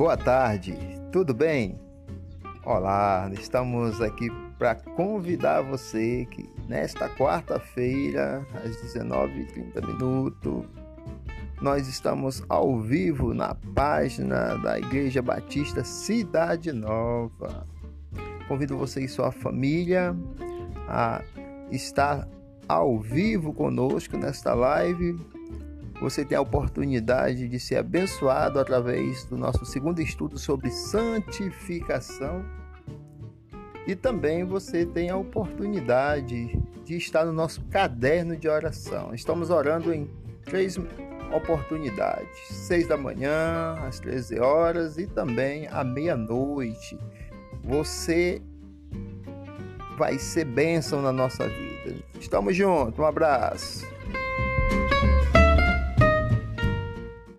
Boa tarde, tudo bem? Olá, estamos aqui para convidar você que nesta quarta-feira, às 19h30, nós estamos ao vivo na página da Igreja Batista Cidade Nova. Convido você e sua família a estar ao vivo conosco nesta live você tem a oportunidade de ser abençoado através do nosso segundo estudo sobre santificação. E também você tem a oportunidade de estar no nosso caderno de oração. Estamos orando em três oportunidades: seis da manhã, às 13 horas e também à meia-noite. Você vai ser bênção na nossa vida. Estamos juntos. Um abraço.